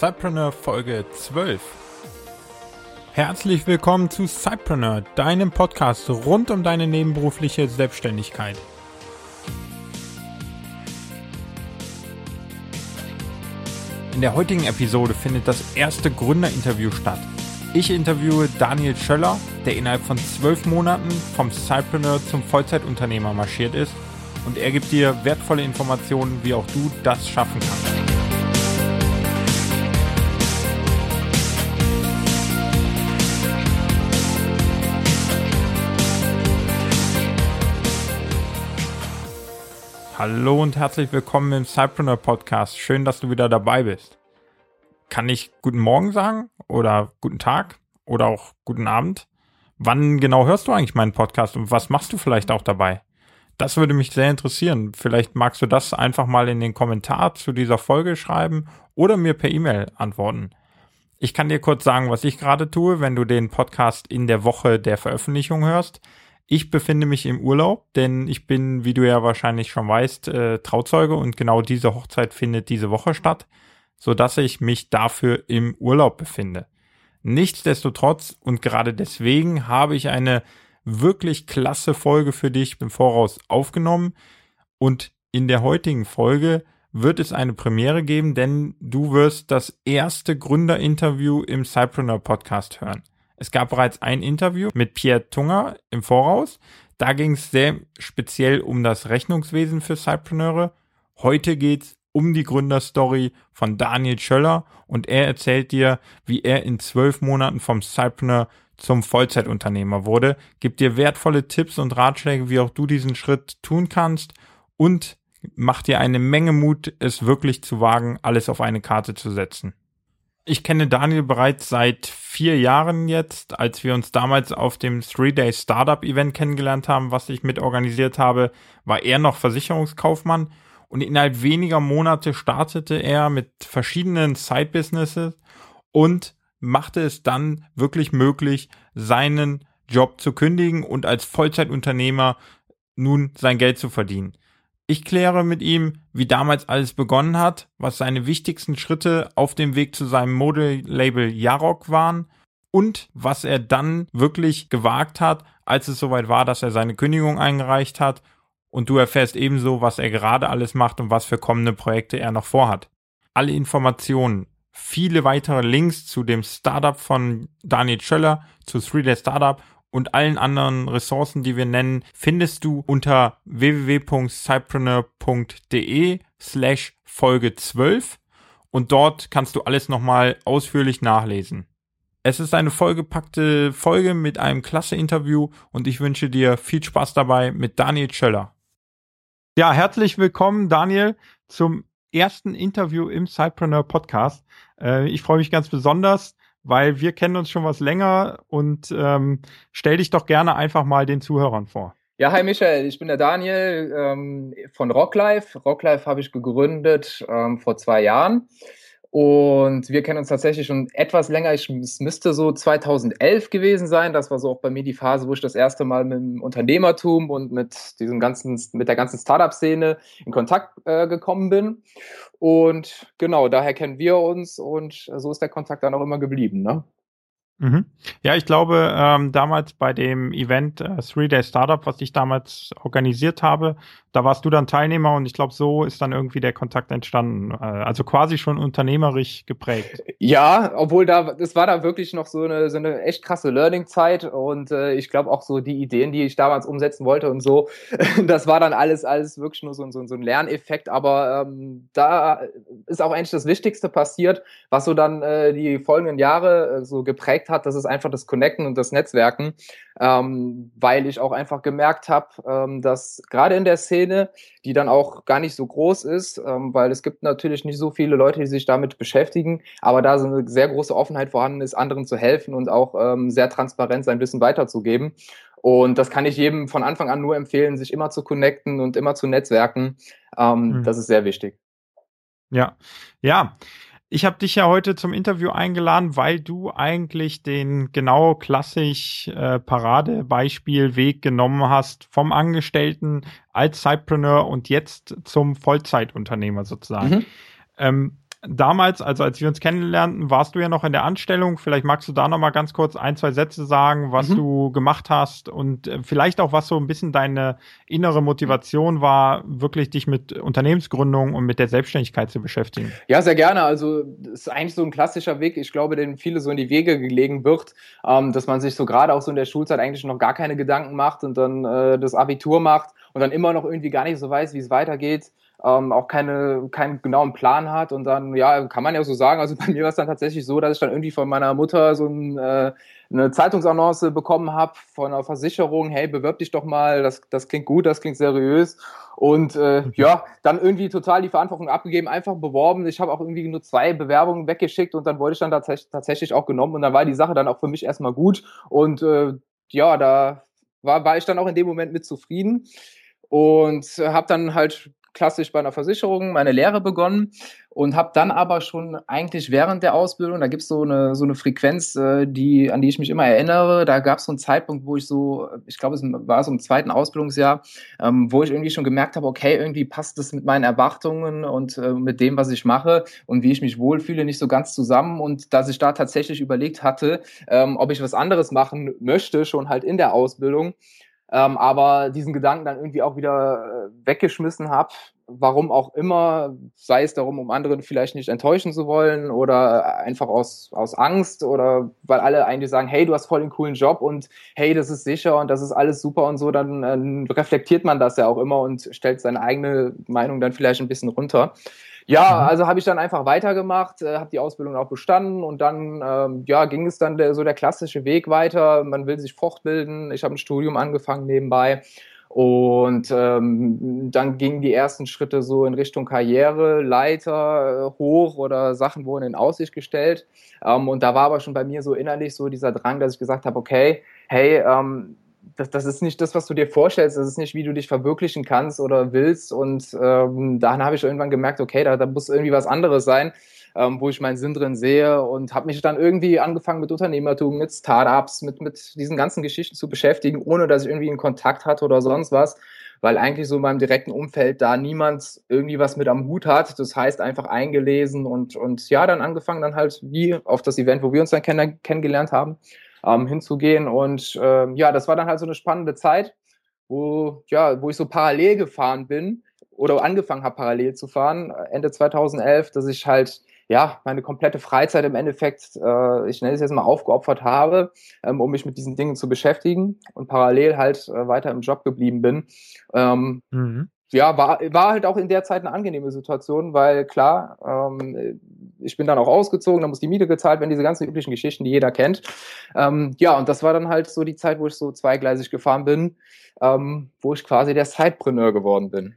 Cypreneur Folge 12. Herzlich willkommen zu Cypreneur, deinem Podcast rund um deine nebenberufliche Selbstständigkeit. In der heutigen Episode findet das erste Gründerinterview statt. Ich interviewe Daniel Schöller, der innerhalb von zwölf Monaten vom Cypreneur zum Vollzeitunternehmer marschiert ist und er gibt dir wertvolle Informationen, wie auch du das schaffen kannst. Hallo und herzlich willkommen im Cypreneur Podcast. Schön, dass du wieder dabei bist. Kann ich guten Morgen sagen oder guten Tag oder auch guten Abend? Wann genau hörst du eigentlich meinen Podcast und was machst du vielleicht auch dabei? Das würde mich sehr interessieren. Vielleicht magst du das einfach mal in den Kommentar zu dieser Folge schreiben oder mir per E-Mail antworten. Ich kann dir kurz sagen, was ich gerade tue, wenn du den Podcast in der Woche der Veröffentlichung hörst. Ich befinde mich im Urlaub, denn ich bin, wie du ja wahrscheinlich schon weißt, äh, Trauzeuge und genau diese Hochzeit findet diese Woche statt, so dass ich mich dafür im Urlaub befinde. Nichtsdestotrotz und gerade deswegen habe ich eine wirklich klasse Folge für dich im Voraus aufgenommen und in der heutigen Folge wird es eine Premiere geben, denn du wirst das erste Gründerinterview im Cypreneur Podcast hören. Es gab bereits ein Interview mit Pierre Tunger im Voraus. Da ging es sehr speziell um das Rechnungswesen für Cypreneure. Heute geht's um die Gründerstory von Daniel Schöller und er erzählt dir, wie er in zwölf Monaten vom Cypreneur zum Vollzeitunternehmer wurde, gibt dir wertvolle Tipps und Ratschläge, wie auch du diesen Schritt tun kannst und macht dir eine Menge Mut, es wirklich zu wagen, alles auf eine Karte zu setzen. Ich kenne Daniel bereits seit vier Jahren jetzt, als wir uns damals auf dem Three-Day Startup Event kennengelernt haben, was ich mit organisiert habe, war er noch Versicherungskaufmann und innerhalb weniger Monate startete er mit verschiedenen Side-Businesses und machte es dann wirklich möglich, seinen Job zu kündigen und als Vollzeitunternehmer nun sein Geld zu verdienen. Ich kläre mit ihm, wie damals alles begonnen hat, was seine wichtigsten Schritte auf dem Weg zu seinem Modelabel Jarok waren und was er dann wirklich gewagt hat, als es soweit war, dass er seine Kündigung eingereicht hat. Und du erfährst ebenso, was er gerade alles macht und was für kommende Projekte er noch vorhat. Alle Informationen, viele weitere Links zu dem Startup von Daniel Schöller, zu 3D Startup und allen anderen Ressourcen, die wir nennen, findest du unter www.cypreneur.de slash Folge 12 und dort kannst du alles nochmal ausführlich nachlesen. Es ist eine vollgepackte Folge mit einem klasse Interview und ich wünsche dir viel Spaß dabei mit Daniel Schöller. Ja, herzlich willkommen, Daniel, zum ersten Interview im Cypreneur Podcast. Äh, ich freue mich ganz besonders, weil wir kennen uns schon was länger und ähm, stell dich doch gerne einfach mal den Zuhörern vor. Ja, hi Michael, ich bin der Daniel ähm, von Rocklife. Rocklife habe ich gegründet ähm, vor zwei Jahren und wir kennen uns tatsächlich schon etwas länger. Ich, es müsste so 2011 gewesen sein. Das war so auch bei mir die Phase, wo ich das erste Mal mit dem Unternehmertum und mit diesem ganzen, mit der ganzen Startup-Szene in Kontakt äh, gekommen bin. Und genau, daher kennen wir uns und so ist der Kontakt dann auch immer geblieben. Ne? Mhm. Ja, ich glaube, ähm, damals bei dem Event äh, Three Day Startup, was ich damals organisiert habe, da warst du dann Teilnehmer und ich glaube, so ist dann irgendwie der Kontakt entstanden. Äh, also quasi schon unternehmerisch geprägt. Ja, obwohl da, das war da wirklich noch so eine, so eine echt krasse Learning-Zeit und äh, ich glaube auch so die Ideen, die ich damals umsetzen wollte und so, das war dann alles, alles wirklich nur so, so, so ein Lerneffekt, aber ähm, da ist auch eigentlich das Wichtigste passiert, was so dann äh, die folgenden Jahre äh, so geprägt hat, das ist einfach das Connecten und das Netzwerken, ähm, weil ich auch einfach gemerkt habe, ähm, dass gerade in der Szene, die dann auch gar nicht so groß ist, ähm, weil es gibt natürlich nicht so viele Leute, die sich damit beschäftigen, aber da so eine sehr große Offenheit vorhanden ist, anderen zu helfen und auch ähm, sehr transparent sein Wissen weiterzugeben. Und das kann ich jedem von Anfang an nur empfehlen, sich immer zu connecten und immer zu netzwerken. Ähm, mhm. Das ist sehr wichtig. Ja, ja. Ich habe dich ja heute zum Interview eingeladen, weil du eigentlich den genau klassisch äh, Paradebeispielweg genommen hast vom Angestellten als Sidepreneur und jetzt zum Vollzeitunternehmer sozusagen. Mhm. Ähm, damals, also als wir uns kennenlernten, warst du ja noch in der Anstellung. Vielleicht magst du da noch mal ganz kurz ein, zwei Sätze sagen, was mhm. du gemacht hast und äh, vielleicht auch, was so ein bisschen deine innere Motivation war, wirklich dich mit Unternehmensgründung und mit der Selbstständigkeit zu beschäftigen. Ja, sehr gerne. Also das ist eigentlich so ein klassischer Weg, ich glaube, den viele so in die Wege gelegen wird, ähm, dass man sich so gerade auch so in der Schulzeit eigentlich noch gar keine Gedanken macht und dann äh, das Abitur macht und dann immer noch irgendwie gar nicht so weiß, wie es weitergeht ähm, auch keine, keinen genauen Plan hat und dann, ja, kann man ja so sagen, also bei mir war es dann tatsächlich so, dass ich dann irgendwie von meiner Mutter so ein, äh, eine Zeitungsannonce bekommen habe von einer Versicherung, hey, bewirb dich doch mal, das, das klingt gut, das klingt seriös. Und äh, ja, dann irgendwie total die Verantwortung abgegeben, einfach beworben. Ich habe auch irgendwie nur zwei Bewerbungen weggeschickt und dann wurde ich dann tats tatsächlich auch genommen und dann war die Sache dann auch für mich erstmal gut. Und äh, ja, da war, war ich dann auch in dem Moment mit zufrieden und habe dann halt klassisch bei einer Versicherung meine Lehre begonnen und habe dann aber schon eigentlich während der Ausbildung, da gibt es so eine, so eine Frequenz, äh, die, an die ich mich immer erinnere, da gab es so einen Zeitpunkt, wo ich so, ich glaube, es war so im zweiten Ausbildungsjahr, ähm, wo ich irgendwie schon gemerkt habe, okay, irgendwie passt das mit meinen Erwartungen und äh, mit dem, was ich mache und wie ich mich wohlfühle, nicht so ganz zusammen. Und dass ich da tatsächlich überlegt hatte, ähm, ob ich was anderes machen möchte, schon halt in der Ausbildung ähm, aber diesen Gedanken dann irgendwie auch wieder äh, weggeschmissen habe, warum auch immer, sei es darum, um andere vielleicht nicht enttäuschen zu wollen oder einfach aus, aus Angst oder weil alle eigentlich sagen, hey, du hast voll den coolen Job und hey, das ist sicher und das ist alles super und so, dann äh, reflektiert man das ja auch immer und stellt seine eigene Meinung dann vielleicht ein bisschen runter. Ja, mhm. also habe ich dann einfach weitergemacht, äh, habe die Ausbildung auch bestanden und dann ähm, ja, ging es dann der, so der klassische Weg weiter. Man will sich fortbilden. Ich habe ein Studium angefangen nebenbei. Und ähm, dann gingen die ersten Schritte so in Richtung Karriere, Leiter äh, hoch oder Sachen wurden in Aussicht gestellt. Ähm, und da war aber schon bei mir so innerlich so dieser Drang, dass ich gesagt habe, okay, hey, ähm, das, das ist nicht das, was du dir vorstellst, das ist nicht, wie du dich verwirklichen kannst oder willst. Und ähm, dann habe ich irgendwann gemerkt, okay, da, da muss irgendwie was anderes sein, ähm, wo ich meinen Sinn drin sehe und habe mich dann irgendwie angefangen mit Unternehmertum, mit Startups, mit, mit diesen ganzen Geschichten zu beschäftigen, ohne dass ich irgendwie einen Kontakt hatte oder sonst was weil eigentlich so in meinem direkten Umfeld da niemand irgendwie was mit am Hut hat. Das heißt einfach eingelesen und, und ja, dann angefangen dann halt wie auf das Event, wo wir uns dann kenn kennengelernt haben, ähm, hinzugehen. Und ähm, ja, das war dann halt so eine spannende Zeit, wo, ja, wo ich so parallel gefahren bin oder angefangen habe, parallel zu fahren, Ende 2011, dass ich halt ja, meine komplette Freizeit im Endeffekt, äh, ich nenne es jetzt mal aufgeopfert habe, ähm, um mich mit diesen Dingen zu beschäftigen und parallel halt äh, weiter im Job geblieben bin. Ähm, mhm ja, war, war halt auch in der Zeit eine angenehme Situation, weil klar, ähm, ich bin dann auch ausgezogen, da muss die Miete gezahlt werden, diese ganzen üblichen Geschichten, die jeder kennt. Ähm, ja, und das war dann halt so die Zeit, wo ich so zweigleisig gefahren bin, ähm, wo ich quasi der Sidepreneur geworden bin.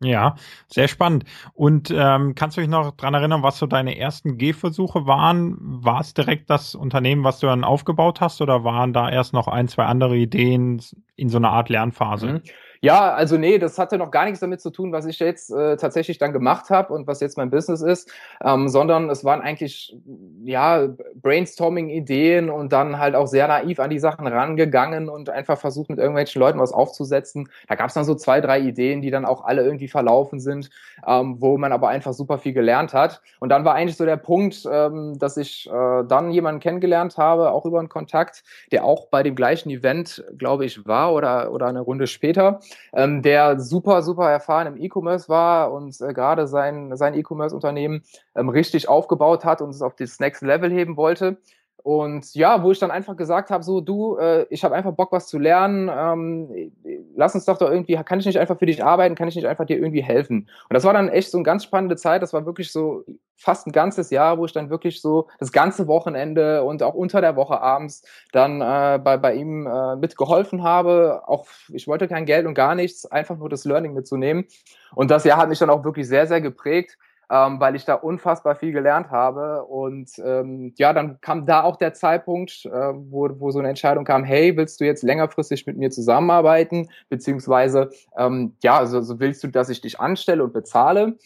Ja, sehr spannend. Und ähm, kannst du dich noch dran erinnern, was so deine ersten Gehversuche waren? War es direkt das Unternehmen, was du dann aufgebaut hast, oder waren da erst noch ein, zwei andere Ideen in so einer Art Lernphase? Mhm. Ja, also nee, das hatte noch gar nichts damit zu tun, was ich jetzt äh, tatsächlich dann gemacht habe und was jetzt mein Business ist, ähm, sondern es waren eigentlich ja Brainstorming-Ideen und dann halt auch sehr naiv an die Sachen rangegangen und einfach versucht mit irgendwelchen Leuten was aufzusetzen. Da gab es dann so zwei, drei Ideen, die dann auch alle irgendwie verlaufen sind, ähm, wo man aber einfach super viel gelernt hat. Und dann war eigentlich so der Punkt, ähm, dass ich äh, dann jemanden kennengelernt habe, auch über einen Kontakt, der auch bei dem gleichen Event, glaube ich, war oder, oder eine Runde später ähm, der super, super erfahren im E-Commerce war und äh, gerade sein, sein E-Commerce-Unternehmen ähm, richtig aufgebaut hat und es auf das Next Level heben wollte. Und ja, wo ich dann einfach gesagt habe, so du, äh, ich habe einfach Bock, was zu lernen. Ähm, lass uns doch doch irgendwie, kann ich nicht einfach für dich arbeiten, kann ich nicht einfach dir irgendwie helfen? Und das war dann echt so eine ganz spannende Zeit. Das war wirklich so fast ein ganzes Jahr, wo ich dann wirklich so das ganze Wochenende und auch unter der Woche abends dann äh, bei, bei ihm äh, mitgeholfen habe. Auch ich wollte kein Geld und gar nichts, einfach nur das Learning mitzunehmen. Und das Jahr hat mich dann auch wirklich sehr, sehr geprägt ähm, weil ich da unfassbar viel gelernt habe. Und ähm, ja, dann kam da auch der Zeitpunkt, äh, wo, wo so eine Entscheidung kam, hey, willst du jetzt längerfristig mit mir zusammenarbeiten? Beziehungsweise, ähm, ja, also, also willst du, dass ich dich anstelle und bezahle?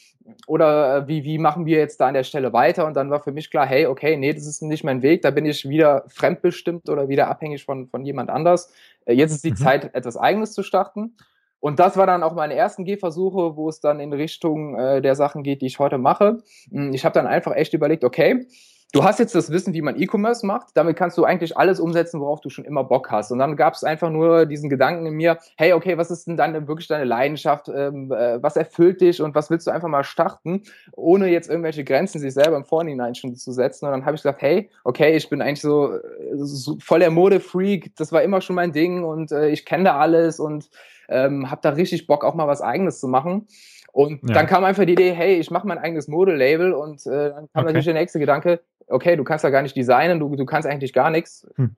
Oder äh, wie, wie machen wir jetzt da an der Stelle weiter? Und dann war für mich klar, hey, okay, nee, das ist nicht mein Weg, da bin ich wieder fremdbestimmt oder wieder abhängig von, von jemand anders. Äh, jetzt ist die mhm. Zeit, etwas Eigenes zu starten. Und das war dann auch meine ersten Gehversuche, wo es dann in Richtung äh, der Sachen geht, die ich heute mache. Hm, ich habe dann einfach echt überlegt, okay, du hast jetzt das Wissen, wie man E-Commerce macht. Damit kannst du eigentlich alles umsetzen, worauf du schon immer Bock hast. Und dann gab es einfach nur diesen Gedanken in mir, hey, okay, was ist denn dann wirklich deine Leidenschaft? Ähm, äh, was erfüllt dich und was willst du einfach mal starten, ohne jetzt irgendwelche Grenzen sich selber im Vorhinein schon zu setzen? Und dann habe ich gesagt, hey, okay, ich bin eigentlich so, so voll der Modefreak. Das war immer schon mein Ding und äh, ich kenne da alles und ähm, habe da richtig Bock, auch mal was Eigenes zu machen. Und ja. dann kam einfach die Idee, hey, ich mache mein eigenes Modelabel und äh, dann kam okay. natürlich der nächste Gedanke, okay, du kannst ja gar nicht designen, du, du kannst eigentlich gar nichts. Hm.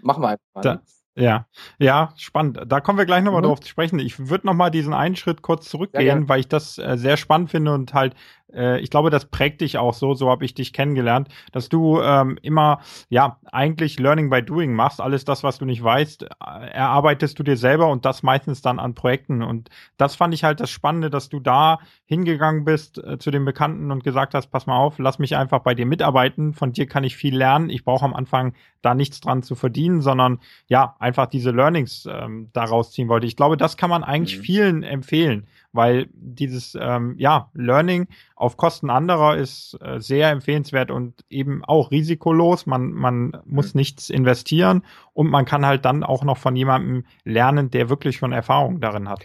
Machen wir einfach mal. Da, ja, ja, spannend. Da kommen wir gleich nochmal mhm. drauf zu sprechen. Ich würde nochmal diesen einen Schritt kurz zurückgehen, ja, weil ich das äh, sehr spannend finde und halt äh, ich glaube, das prägt dich auch so, so habe ich dich kennengelernt, dass du ähm, immer, ja, eigentlich Learning by Doing machst. Alles das, was du nicht weißt, äh, erarbeitest du dir selber und das meistens dann an Projekten. Und das fand ich halt das Spannende, dass du da hingegangen bist äh, zu den Bekannten und gesagt hast, pass mal auf, lass mich einfach bei dir mitarbeiten. Von dir kann ich viel lernen. Ich brauche am Anfang da nichts dran zu verdienen, sondern ja, einfach diese Learnings ähm, daraus ziehen wollte. Ich glaube, das kann man eigentlich mhm. vielen empfehlen weil dieses ähm, ja Learning auf Kosten anderer ist äh, sehr empfehlenswert und eben auch risikolos. Man man muss mhm. nichts investieren und man kann halt dann auch noch von jemandem lernen, der wirklich schon Erfahrung darin hat.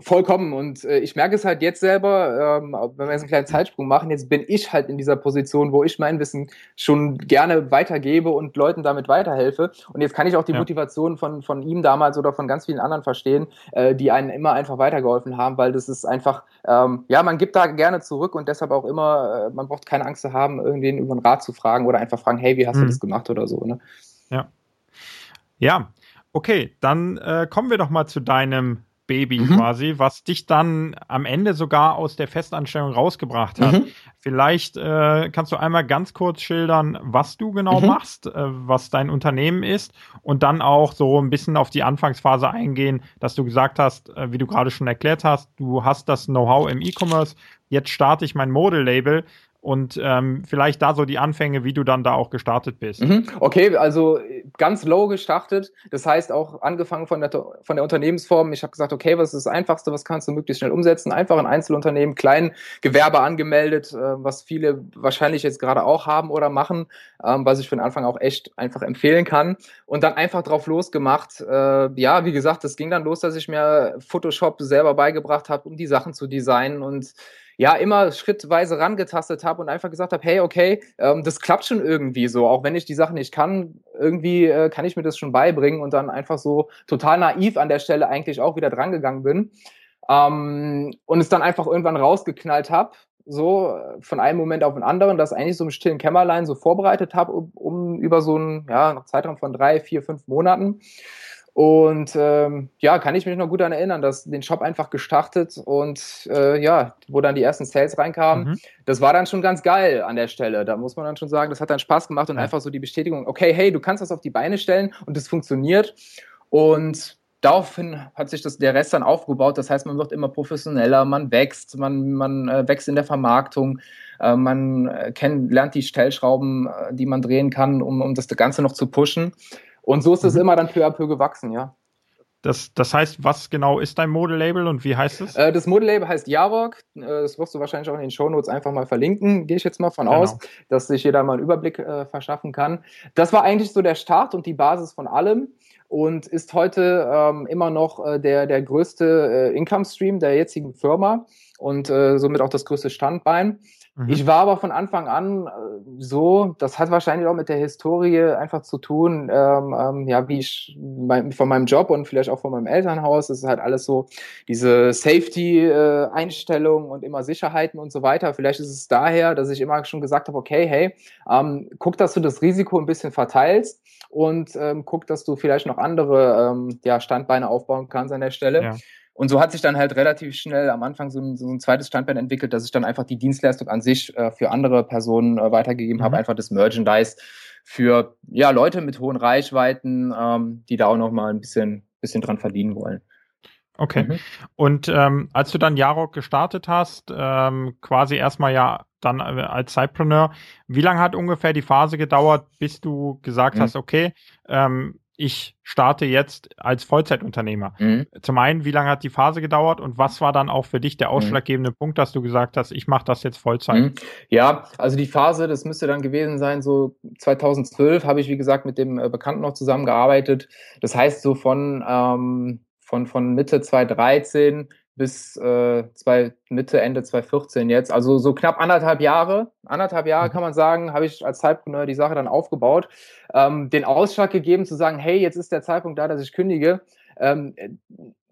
Vollkommen. Und äh, ich merke es halt jetzt selber, ähm, wenn wir jetzt einen kleinen Zeitsprung machen, jetzt bin ich halt in dieser Position, wo ich mein Wissen schon gerne weitergebe und Leuten damit weiterhelfe. Und jetzt kann ich auch die ja. Motivation von, von ihm damals oder von ganz vielen anderen verstehen, äh, die einen immer einfach weitergeholfen haben, weil das ist einfach, ähm, ja, man gibt da gerne zurück und deshalb auch immer, äh, man braucht keine Angst zu haben, irgendwen über einen Rat zu fragen oder einfach fragen, hey, wie hast mhm. du das gemacht oder so. Ne? Ja. Ja, okay, dann äh, kommen wir doch mal zu deinem Baby mhm. quasi, was dich dann am Ende sogar aus der Festanstellung rausgebracht hat. Mhm. Vielleicht äh, kannst du einmal ganz kurz schildern, was du genau mhm. machst, äh, was dein Unternehmen ist und dann auch so ein bisschen auf die Anfangsphase eingehen, dass du gesagt hast, äh, wie du gerade schon erklärt hast, du hast das Know-how im E-Commerce, jetzt starte ich mein Model-Label und ähm, vielleicht da so die Anfänge, wie du dann da auch gestartet bist. Mhm. Okay, also ganz low gestartet. Das heißt auch angefangen von der, von der Unternehmensform. Ich habe gesagt, okay, was ist das Einfachste, was kannst du möglichst schnell umsetzen? Einfach ein Einzelunternehmen, klein Gewerbe angemeldet, äh, was viele wahrscheinlich jetzt gerade auch haben oder machen, ähm, was ich von Anfang auch echt einfach empfehlen kann. Und dann einfach drauf losgemacht. Äh, ja, wie gesagt, das ging dann los, dass ich mir Photoshop selber beigebracht habe, um die Sachen zu designen und ja immer schrittweise rangetastet habe und einfach gesagt habe, hey, okay, ähm, das klappt schon irgendwie so, auch wenn ich die Sachen nicht kann, irgendwie äh, kann ich mir das schon beibringen und dann einfach so total naiv an der Stelle eigentlich auch wieder drangegangen bin ähm, und es dann einfach irgendwann rausgeknallt habe, so von einem Moment auf den anderen, das eigentlich so im stillen Kämmerlein so vorbereitet habe, um, um über so einen ja, Zeitraum von drei, vier, fünf Monaten und ähm, ja, kann ich mich noch gut daran erinnern, dass den Shop einfach gestartet und äh, ja, wo dann die ersten Sales reinkamen, mhm. das war dann schon ganz geil an der Stelle. Da muss man dann schon sagen, das hat dann Spaß gemacht und ja. einfach so die Bestätigung, okay, hey, du kannst das auf die Beine stellen und das funktioniert. Und daraufhin hat sich das, der Rest dann aufgebaut. Das heißt, man wird immer professioneller, man wächst, man, man äh, wächst in der Vermarktung, äh, man äh, kennt, lernt die Stellschrauben, äh, die man drehen kann, um, um das Ganze noch zu pushen. Und so ist es mhm. immer dann peu à peu gewachsen, ja. Das, das heißt, was genau ist dein Modelabel und wie heißt es? Äh, das Modelabel heißt Javok. Äh, das wirst du wahrscheinlich auch in den Shownotes einfach mal verlinken, gehe ich jetzt mal von genau. aus, dass sich jeder mal einen Überblick äh, verschaffen kann. Das war eigentlich so der Start und die Basis von allem und ist heute ähm, immer noch äh, der, der größte äh, Income Stream der jetzigen Firma und äh, somit auch das größte Standbein. Mhm. Ich war aber von Anfang an äh, so, das hat wahrscheinlich auch mit der Historie einfach zu tun, ähm, ähm, ja, wie ich mein, von meinem Job und vielleicht auch von meinem Elternhaus, das ist halt alles so diese Safety-Einstellung äh, und immer Sicherheiten und so weiter. Vielleicht ist es daher, dass ich immer schon gesagt habe, okay, hey, ähm, guck, dass du das Risiko ein bisschen verteilst und ähm, guck, dass du vielleicht noch andere ähm, ja, Standbeine aufbauen kannst an der Stelle. Ja. Und so hat sich dann halt relativ schnell am Anfang so ein, so ein zweites Standbein entwickelt, dass ich dann einfach die Dienstleistung an sich äh, für andere Personen äh, weitergegeben mhm. habe, einfach das Merchandise für ja Leute mit hohen Reichweiten, ähm, die da auch noch mal ein bisschen, bisschen dran verdienen wollen. Okay. Mhm. Und ähm, als du dann Jarok gestartet hast, ähm, quasi erstmal ja dann äh, als Sidepreneur, wie lange hat ungefähr die Phase gedauert, bis du gesagt mhm. hast, okay, ähm, ich starte jetzt als Vollzeitunternehmer. Mhm. Zum einen, wie lange hat die Phase gedauert und was war dann auch für dich der mhm. ausschlaggebende mhm. Punkt, dass du gesagt hast, ich mache das jetzt Vollzeit? Mhm. Ja, also die Phase, das müsste dann gewesen sein, so 2012 habe ich, wie gesagt, mit dem äh, Bekannten noch zusammengearbeitet. Das heißt, so von, ähm, von, von Mitte 2013 bis äh, zwei, Mitte, Ende 2014 jetzt. Also so knapp anderthalb Jahre. Anderthalb Jahre mhm. kann man sagen, habe ich als Zeitpreneur die Sache dann aufgebaut. Ähm, den Ausschlag gegeben zu sagen, hey, jetzt ist der Zeitpunkt da, dass ich kündige. Ähm,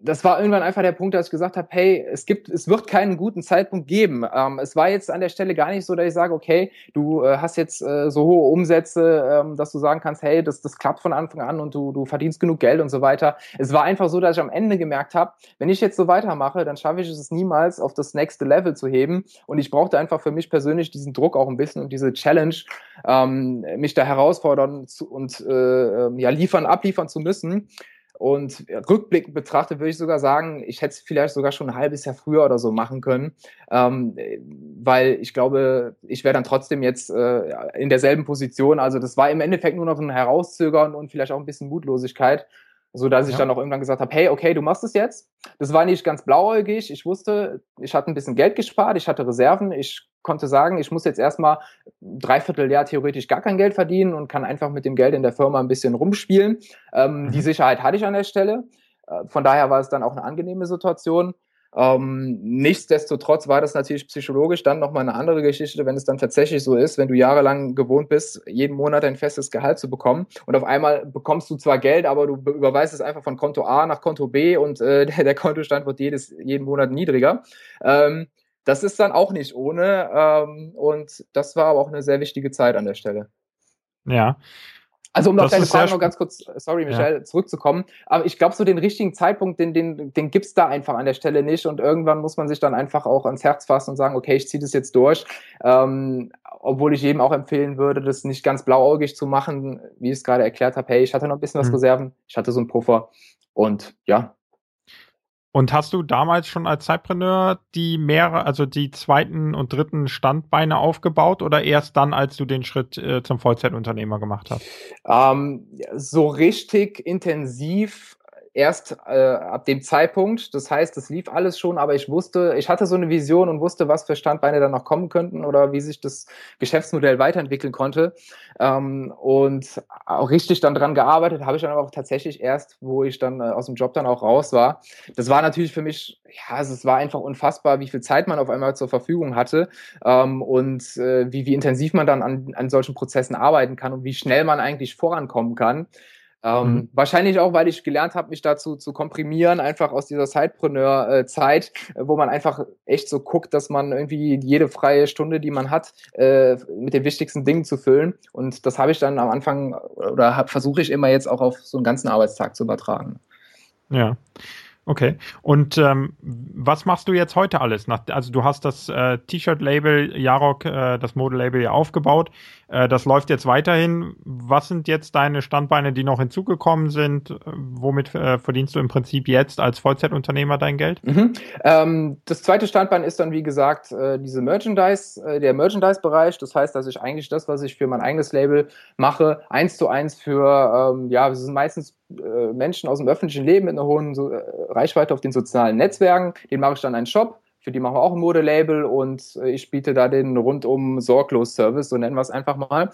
das war irgendwann einfach der Punkt, dass ich gesagt habe, hey, es gibt, es wird keinen guten Zeitpunkt geben. Ähm, es war jetzt an der Stelle gar nicht so, dass ich sage, okay, du äh, hast jetzt äh, so hohe Umsätze, ähm, dass du sagen kannst, hey, das, das klappt von Anfang an und du, du verdienst genug Geld und so weiter. Es war einfach so, dass ich am Ende gemerkt habe, wenn ich jetzt so weitermache, dann schaffe ich es niemals auf das nächste Level zu heben. Und ich brauchte einfach für mich persönlich diesen Druck auch ein bisschen und diese Challenge, ähm, mich da herausfordern zu, und äh, ähm, ja liefern, abliefern zu müssen. Und rückblickend betrachtet würde ich sogar sagen, ich hätte es vielleicht sogar schon ein halbes Jahr früher oder so machen können, ähm, weil ich glaube, ich wäre dann trotzdem jetzt äh, in derselben Position. Also das war im Endeffekt nur noch ein Herauszögern und vielleicht auch ein bisschen Mutlosigkeit so dass ich ja. dann auch irgendwann gesagt habe, hey, okay, du machst es jetzt. Das war nicht ganz blauäugig. Ich wusste, ich hatte ein bisschen Geld gespart, ich hatte Reserven, ich konnte sagen, ich muss jetzt erstmal dreiviertel Jahr theoretisch gar kein Geld verdienen und kann einfach mit dem Geld in der Firma ein bisschen rumspielen. Ähm, mhm. Die Sicherheit hatte ich an der Stelle. Äh, von daher war es dann auch eine angenehme Situation. Ähm, nichtsdestotrotz war das natürlich psychologisch dann nochmal eine andere Geschichte, wenn es dann tatsächlich so ist, wenn du jahrelang gewohnt bist, jeden Monat ein festes Gehalt zu bekommen und auf einmal bekommst du zwar Geld, aber du überweist es einfach von Konto A nach Konto B und äh, der, der Kontostand wird jedes, jeden Monat niedriger. Ähm, das ist dann auch nicht ohne ähm, und das war aber auch eine sehr wichtige Zeit an der Stelle. Ja. Also um auf deine Frage noch ganz kurz, sorry Michelle, ja. zurückzukommen. Aber ich glaube, so den richtigen Zeitpunkt, den, den, den gibt's da einfach an der Stelle nicht. Und irgendwann muss man sich dann einfach auch ans Herz fassen und sagen, okay, ich ziehe das jetzt durch. Ähm, obwohl ich jedem auch empfehlen würde, das nicht ganz blauäugig zu machen, wie ich es gerade erklärt habe. Hey, ich hatte noch ein bisschen was mhm. Reserven, ich hatte so einen Puffer. Und ja, und hast du damals schon als Zeitpreneur die mehrere, also die zweiten und dritten Standbeine aufgebaut oder erst dann, als du den Schritt äh, zum Vollzeitunternehmer gemacht hast? Ähm, so richtig intensiv erst äh, ab dem Zeitpunkt. Das heißt, es lief alles schon, aber ich wusste, ich hatte so eine Vision und wusste, was für Standbeine dann noch kommen könnten oder wie sich das Geschäftsmodell weiterentwickeln konnte. Ähm, und auch richtig dann dran gearbeitet habe ich dann auch tatsächlich erst, wo ich dann äh, aus dem Job dann auch raus war. Das war natürlich für mich, ja, also es war einfach unfassbar, wie viel Zeit man auf einmal zur Verfügung hatte ähm, und äh, wie, wie intensiv man dann an, an solchen Prozessen arbeiten kann und wie schnell man eigentlich vorankommen kann. Ähm, mhm. Wahrscheinlich auch, weil ich gelernt habe, mich dazu zu komprimieren, einfach aus dieser Sidepreneur-Zeit, äh, wo man einfach echt so guckt, dass man irgendwie jede freie Stunde, die man hat, äh, mit den wichtigsten Dingen zu füllen. Und das habe ich dann am Anfang oder versuche ich immer jetzt auch auf so einen ganzen Arbeitstag zu übertragen. Ja. Okay. Und ähm, was machst du jetzt heute alles? Nach, also du hast das äh, T-Shirt-Label Jarok, äh, das Modelabel ja aufgebaut. Äh, das läuft jetzt weiterhin. Was sind jetzt deine Standbeine, die noch hinzugekommen sind? Äh, womit äh, verdienst du im Prinzip jetzt als Vollzeitunternehmer dein Geld? Mhm. Ähm, das zweite Standbein ist dann, wie gesagt, äh, diese Merchandise, der Merchandise-Bereich. Das heißt, dass ich eigentlich das, was ich für mein eigenes Label mache, eins zu eins für, ähm, ja, es sind meistens äh, Menschen aus dem öffentlichen Leben mit einer hohen so, äh, Reichweite auf den sozialen Netzwerken. Den mache ich dann einen Shop für die machen wir auch ein Modelabel und äh, ich biete da den rundum sorglos Service, so nennen wir es einfach mal.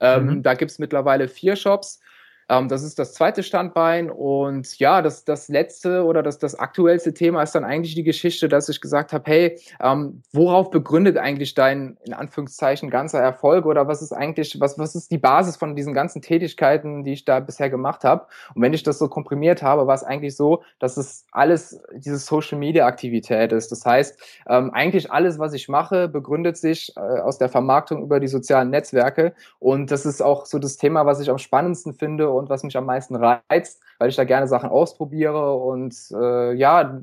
Ähm, mhm. Da gibt's mittlerweile vier Shops. Ähm, das ist das zweite Standbein. Und ja, das, das letzte oder das, das aktuellste Thema ist dann eigentlich die Geschichte, dass ich gesagt habe, hey, ähm, worauf begründet eigentlich dein, in Anführungszeichen, ganzer Erfolg oder was ist eigentlich, was, was ist die Basis von diesen ganzen Tätigkeiten, die ich da bisher gemacht habe? Und wenn ich das so komprimiert habe, war es eigentlich so, dass es alles diese Social Media Aktivität ist. Das heißt, ähm, eigentlich alles, was ich mache, begründet sich äh, aus der Vermarktung über die sozialen Netzwerke. Und das ist auch so das Thema, was ich am spannendsten finde und was mich am meisten reizt, weil ich da gerne Sachen ausprobiere und äh, ja,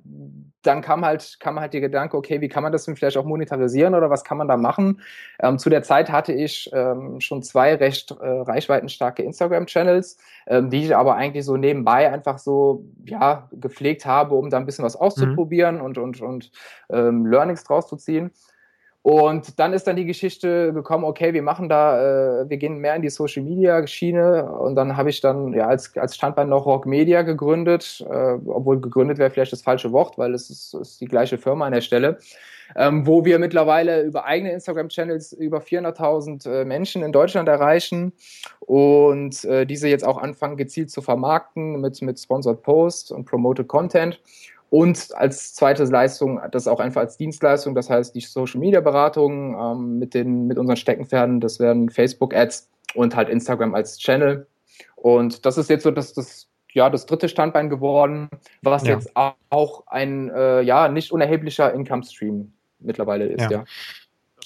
dann kam halt, kam halt der Gedanke, okay, wie kann man das denn vielleicht auch monetarisieren oder was kann man da machen? Ähm, zu der Zeit hatte ich ähm, schon zwei recht äh, reichweitenstarke Instagram-Channels, ähm, die ich aber eigentlich so nebenbei einfach so, ja, gepflegt habe, um da ein bisschen was auszuprobieren mhm. und, und, und ähm, Learnings draus zu ziehen. Und dann ist dann die Geschichte gekommen, okay, wir machen da, äh, wir gehen mehr in die Social Media Schiene und dann habe ich dann ja als, als Standbein noch Rock Media gegründet, äh, obwohl gegründet wäre vielleicht das falsche Wort, weil es ist, ist die gleiche Firma an der Stelle, ähm, wo wir mittlerweile über eigene Instagram-Channels über 400.000 äh, Menschen in Deutschland erreichen. Und äh, diese jetzt auch anfangen gezielt zu vermarkten mit, mit Sponsored Posts und Promoted Content. Und als zweite Leistung, das auch einfach als Dienstleistung, das heißt die Social Media Beratung ähm, mit, den, mit unseren Steckenpferden, das werden Facebook Ads und halt Instagram als Channel. Und das ist jetzt so das, das, ja, das dritte Standbein geworden, was ja. jetzt auch ein äh, ja, nicht unerheblicher Income Stream mittlerweile ist, ja. ja.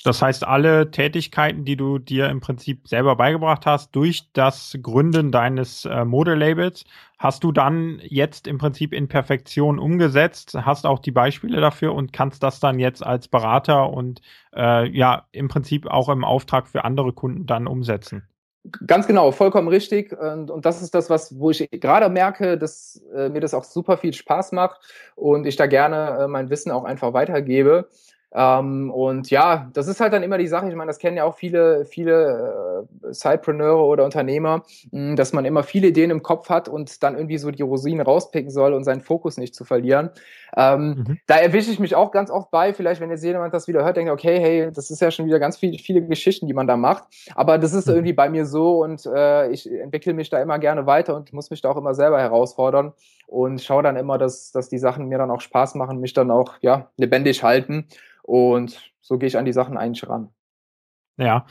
Das heißt, alle Tätigkeiten, die du dir im Prinzip selber beigebracht hast, durch das Gründen deines äh, Modelabels, hast du dann jetzt im Prinzip in Perfektion umgesetzt, hast auch die Beispiele dafür und kannst das dann jetzt als Berater und äh, ja, im Prinzip auch im Auftrag für andere Kunden dann umsetzen. Ganz genau, vollkommen richtig. Und, und das ist das, was, wo ich gerade merke, dass äh, mir das auch super viel Spaß macht und ich da gerne äh, mein Wissen auch einfach weitergebe. Ähm, und ja, das ist halt dann immer die Sache. Ich meine, das kennen ja auch viele, viele äh, Sidepreneure oder Unternehmer, mh, dass man immer viele Ideen im Kopf hat und dann irgendwie so die Rosinen rauspicken soll und seinen Fokus nicht zu verlieren. Ähm, mhm. Da erwische ich mich auch ganz oft bei. Vielleicht, wenn jetzt jemand das wieder hört, denkt, okay, hey, das ist ja schon wieder ganz viel, viele Geschichten, die man da macht. Aber das ist mhm. irgendwie bei mir so und äh, ich entwickle mich da immer gerne weiter und muss mich da auch immer selber herausfordern und schaue dann immer, dass, dass die Sachen mir dann auch Spaß machen, mich dann auch ja lebendig halten. Und so gehe ich an die Sachen eigentlich ran. Ja,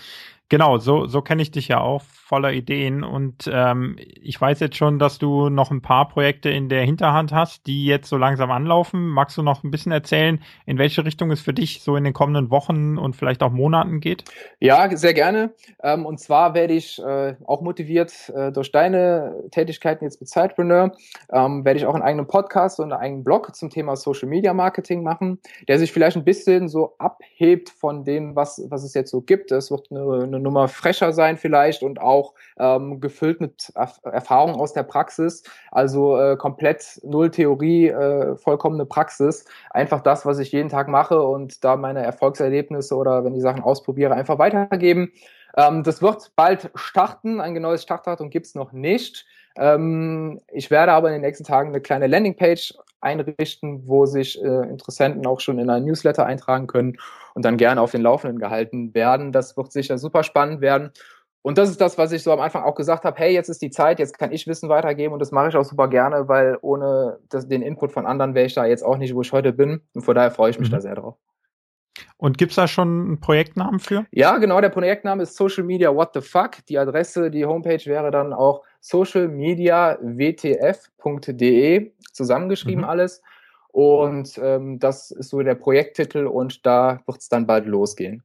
genau, so, so kenne ich dich ja auch, voller Ideen. Und ähm, ich weiß jetzt schon, dass du noch ein paar Projekte in der Hinterhand hast, die jetzt so langsam anlaufen. Magst du noch ein bisschen erzählen, in welche Richtung es für dich so in den kommenden Wochen und vielleicht auch Monaten geht? Ja, sehr gerne. Ähm, und zwar werde ich äh, auch motiviert äh, durch deine Tätigkeiten jetzt mit Sidepreneur, ähm, werde ich auch einen eigenen Podcast und einen eigenen Blog zum Thema Social Media Marketing machen, der sich vielleicht ein bisschen so abhebt von dem, was, was es jetzt so gibt. Es wird eine, eine Nummer frecher sein vielleicht und auch ähm, gefüllt mit Erf Erfahrung aus der Praxis. Also äh, komplett null Theorie, äh, vollkommene Praxis. Einfach das, was ich jeden Tag mache und da meine Erfolgserlebnisse oder wenn die Sachen ausprobiere, einfach weitergeben. Ähm, das wird bald starten. Ein genaues Startdatum gibt es noch nicht. Ähm, ich werde aber in den nächsten Tagen eine kleine Landingpage einrichten, wo sich äh, Interessenten auch schon in ein Newsletter eintragen können und dann gerne auf den Laufenden gehalten werden. Das wird sicher super spannend werden. Und das ist das, was ich so am Anfang auch gesagt habe, hey, jetzt ist die Zeit, jetzt kann ich Wissen weitergeben und das mache ich auch super gerne, weil ohne das, den Input von anderen wäre ich da jetzt auch nicht, wo ich heute bin. Und von daher freue ich mich mhm. da sehr drauf. Und gibt es da schon einen Projektnamen für? Ja, genau, der Projektname ist Social Media What the Fuck. Die Adresse, die Homepage wäre dann auch socialmediawtf.de, zusammengeschrieben mhm. alles. Und ähm, das ist so der Projekttitel und da wird es dann bald losgehen.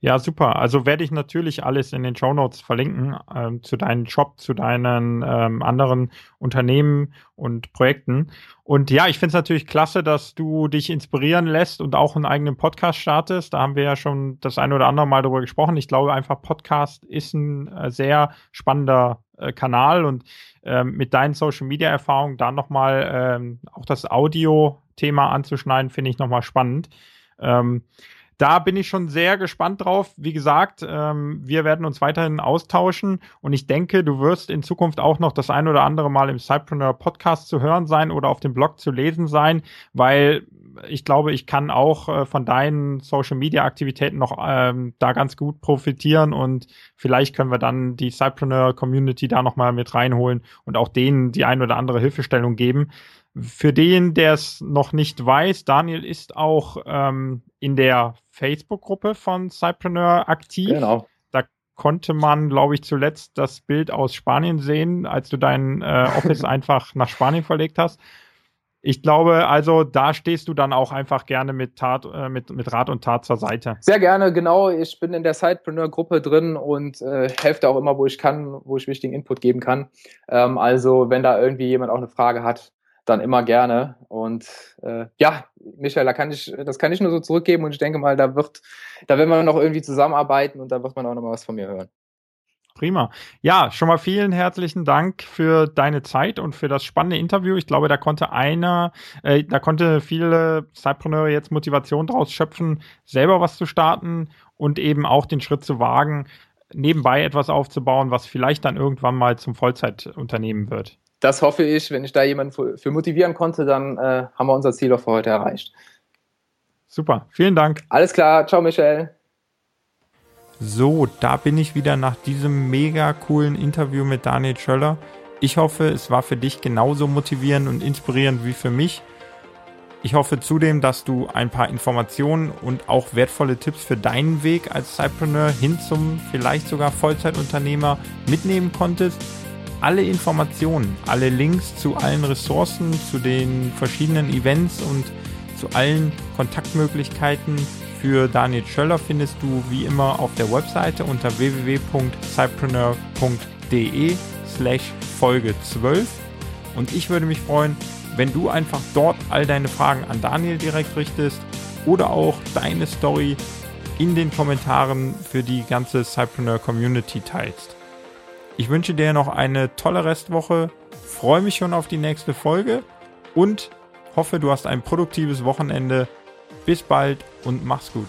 Ja, super. Also werde ich natürlich alles in den Show Notes verlinken ähm, zu deinem Shop, zu deinen ähm, anderen Unternehmen und Projekten. Und ja, ich finde es natürlich klasse, dass du dich inspirieren lässt und auch einen eigenen Podcast startest. Da haben wir ja schon das ein oder andere Mal darüber gesprochen. Ich glaube einfach, Podcast ist ein äh, sehr spannender äh, Kanal und ähm, mit deinen Social Media Erfahrungen da nochmal ähm, auch das Audio-Thema anzuschneiden, finde ich nochmal spannend. Ähm, da bin ich schon sehr gespannt drauf. Wie gesagt, ähm, wir werden uns weiterhin austauschen und ich denke, du wirst in Zukunft auch noch das ein oder andere Mal im Cypreneur Podcast zu hören sein oder auf dem Blog zu lesen sein, weil ich glaube, ich kann auch äh, von deinen Social Media Aktivitäten noch ähm, da ganz gut profitieren und vielleicht können wir dann die Cypreneur Community da nochmal mit reinholen und auch denen die ein oder andere Hilfestellung geben. Für den, der es noch nicht weiß, Daniel ist auch ähm, in der Facebook-Gruppe von Cypreneur aktiv. Genau. Da konnte man, glaube ich, zuletzt das Bild aus Spanien sehen, als du dein äh, Office einfach nach Spanien verlegt hast. Ich glaube, also da stehst du dann auch einfach gerne mit, Tat, äh, mit, mit Rat und Tat zur Seite. Sehr gerne, genau. Ich bin in der Sidepreneur-Gruppe drin und äh, helfe auch immer, wo ich kann, wo ich wichtigen Input geben kann. Ähm, also, wenn da irgendwie jemand auch eine Frage hat, dann immer gerne. Und äh, ja, Michael, da kann ich, das kann ich nur so zurückgeben und ich denke mal, da wird, da werden wir noch irgendwie zusammenarbeiten und da wird man auch noch mal was von mir hören. Prima. Ja, schon mal vielen herzlichen Dank für deine Zeit und für das spannende Interview. Ich glaube, da konnte einer, äh, da konnte viele Cypreneure jetzt Motivation daraus schöpfen, selber was zu starten und eben auch den Schritt zu wagen, nebenbei etwas aufzubauen, was vielleicht dann irgendwann mal zum Vollzeitunternehmen wird. Das hoffe ich. Wenn ich da jemanden für motivieren konnte, dann äh, haben wir unser Ziel auch für heute erreicht. Super, vielen Dank. Alles klar, ciao Michel. So, da bin ich wieder nach diesem mega coolen Interview mit Daniel Schöller. Ich hoffe, es war für dich genauso motivierend und inspirierend wie für mich. Ich hoffe zudem, dass du ein paar Informationen und auch wertvolle Tipps für deinen Weg als Cypreneur hin zum vielleicht sogar Vollzeitunternehmer mitnehmen konntest. Alle Informationen, alle Links zu allen Ressourcen, zu den verschiedenen Events und zu allen Kontaktmöglichkeiten für Daniel Schöller findest du wie immer auf der Webseite unter www.cypreneur.de slash Folge 12 und ich würde mich freuen, wenn du einfach dort all deine Fragen an Daniel direkt richtest oder auch deine Story in den Kommentaren für die ganze Cypreneur Community teilst. Ich wünsche dir noch eine tolle Restwoche, freue mich schon auf die nächste Folge und hoffe, du hast ein produktives Wochenende. Bis bald und mach's gut.